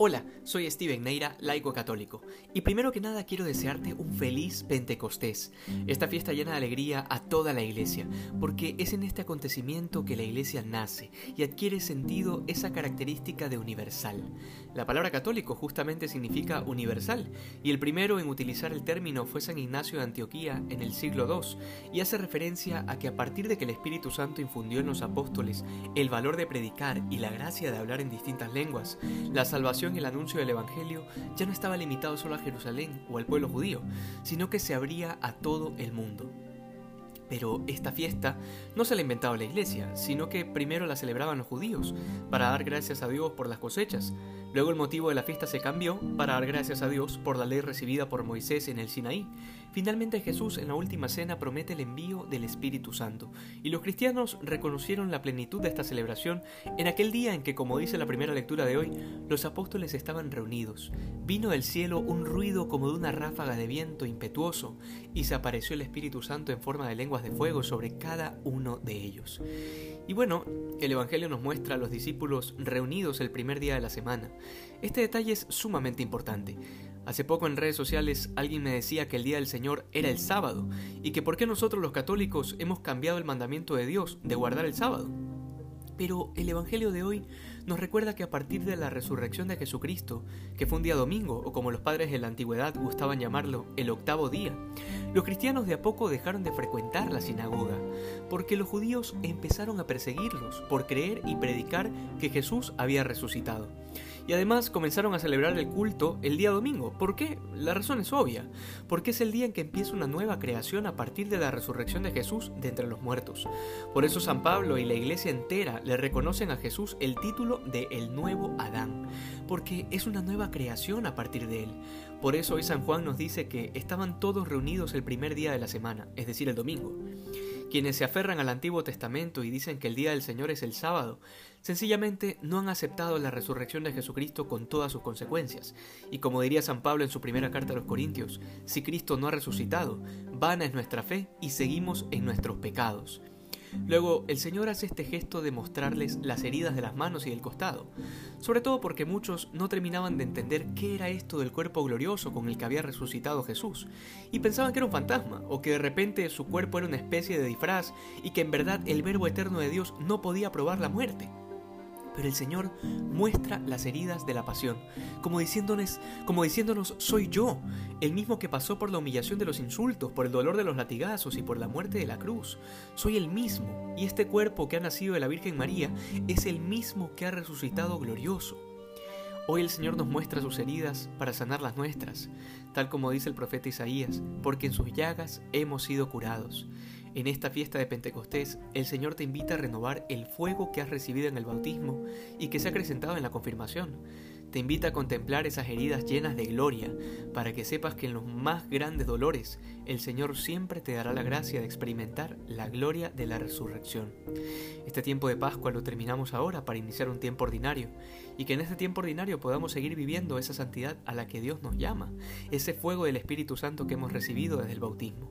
Hola, soy Steven Neira, laico católico, y primero que nada quiero desearte un feliz Pentecostés, esta fiesta llena de alegría a toda la iglesia, porque es en este acontecimiento que la iglesia nace y adquiere sentido esa característica de universal. La palabra católico justamente significa universal, y el primero en utilizar el término fue San Ignacio de Antioquía en el siglo II, y hace referencia a que a partir de que el Espíritu Santo infundió en los apóstoles el valor de predicar y la gracia de hablar en distintas lenguas, la salvación el anuncio del Evangelio ya no estaba limitado solo a Jerusalén o al pueblo judío, sino que se abría a todo el mundo. Pero esta fiesta no se la ha inventado la iglesia, sino que primero la celebraban los judíos, para dar gracias a Dios por las cosechas. Luego el motivo de la fiesta se cambió para dar gracias a Dios por la ley recibida por Moisés en el Sinaí. Finalmente Jesús en la última cena promete el envío del Espíritu Santo, y los cristianos reconocieron la plenitud de esta celebración en aquel día en que, como dice la primera lectura de hoy, los apóstoles estaban reunidos. Vino del cielo un ruido como de una ráfaga de viento impetuoso, y se apareció el Espíritu Santo en forma de lenguas de fuego sobre cada uno de ellos. Y bueno, el Evangelio nos muestra a los discípulos reunidos el primer día de la semana. Este detalle es sumamente importante. Hace poco en redes sociales alguien me decía que el día del Señor era el sábado y que por qué nosotros los católicos hemos cambiado el mandamiento de Dios de guardar el sábado. Pero el Evangelio de hoy nos recuerda que a partir de la resurrección de Jesucristo, que fue un día domingo, o como los padres de la antigüedad gustaban llamarlo, el octavo día, los cristianos de a poco dejaron de frecuentar la sinagoga, porque los judíos empezaron a perseguirlos por creer y predicar que Jesús había resucitado. Y además comenzaron a celebrar el culto el día domingo. ¿Por qué? La razón es obvia. Porque es el día en que empieza una nueva creación a partir de la resurrección de Jesús de entre los muertos. Por eso San Pablo y la iglesia entera le reconocen a Jesús el título de el nuevo Adán. Porque es una nueva creación a partir de él. Por eso hoy San Juan nos dice que estaban todos reunidos el primer día de la semana, es decir, el domingo. Quienes se aferran al Antiguo Testamento y dicen que el día del Señor es el sábado, sencillamente no han aceptado la resurrección de Jesucristo con todas sus consecuencias. Y como diría San Pablo en su primera carta a los Corintios, si Cristo no ha resucitado, vana es nuestra fe y seguimos en nuestros pecados. Luego, el Señor hace este gesto de mostrarles las heridas de las manos y del costado, sobre todo porque muchos no terminaban de entender qué era esto del cuerpo glorioso con el que había resucitado Jesús, y pensaban que era un fantasma, o que de repente su cuerpo era una especie de disfraz, y que en verdad el Verbo eterno de Dios no podía probar la muerte pero el Señor muestra las heridas de la pasión, como diciéndonos, como diciéndonos, soy yo, el mismo que pasó por la humillación de los insultos, por el dolor de los latigazos y por la muerte de la cruz. Soy el mismo, y este cuerpo que ha nacido de la Virgen María es el mismo que ha resucitado glorioso. Hoy el Señor nos muestra sus heridas para sanar las nuestras, tal como dice el profeta Isaías, porque en sus llagas hemos sido curados. En esta fiesta de Pentecostés, el Señor te invita a renovar el fuego que has recibido en el bautismo y que se ha acrecentado en la confirmación. Te invita a contemplar esas heridas llenas de gloria, para que sepas que en los más grandes dolores el Señor siempre te dará la gracia de experimentar la gloria de la resurrección. Este tiempo de Pascua lo terminamos ahora para iniciar un tiempo ordinario, y que en este tiempo ordinario podamos seguir viviendo esa santidad a la que Dios nos llama, ese fuego del Espíritu Santo que hemos recibido desde el bautismo.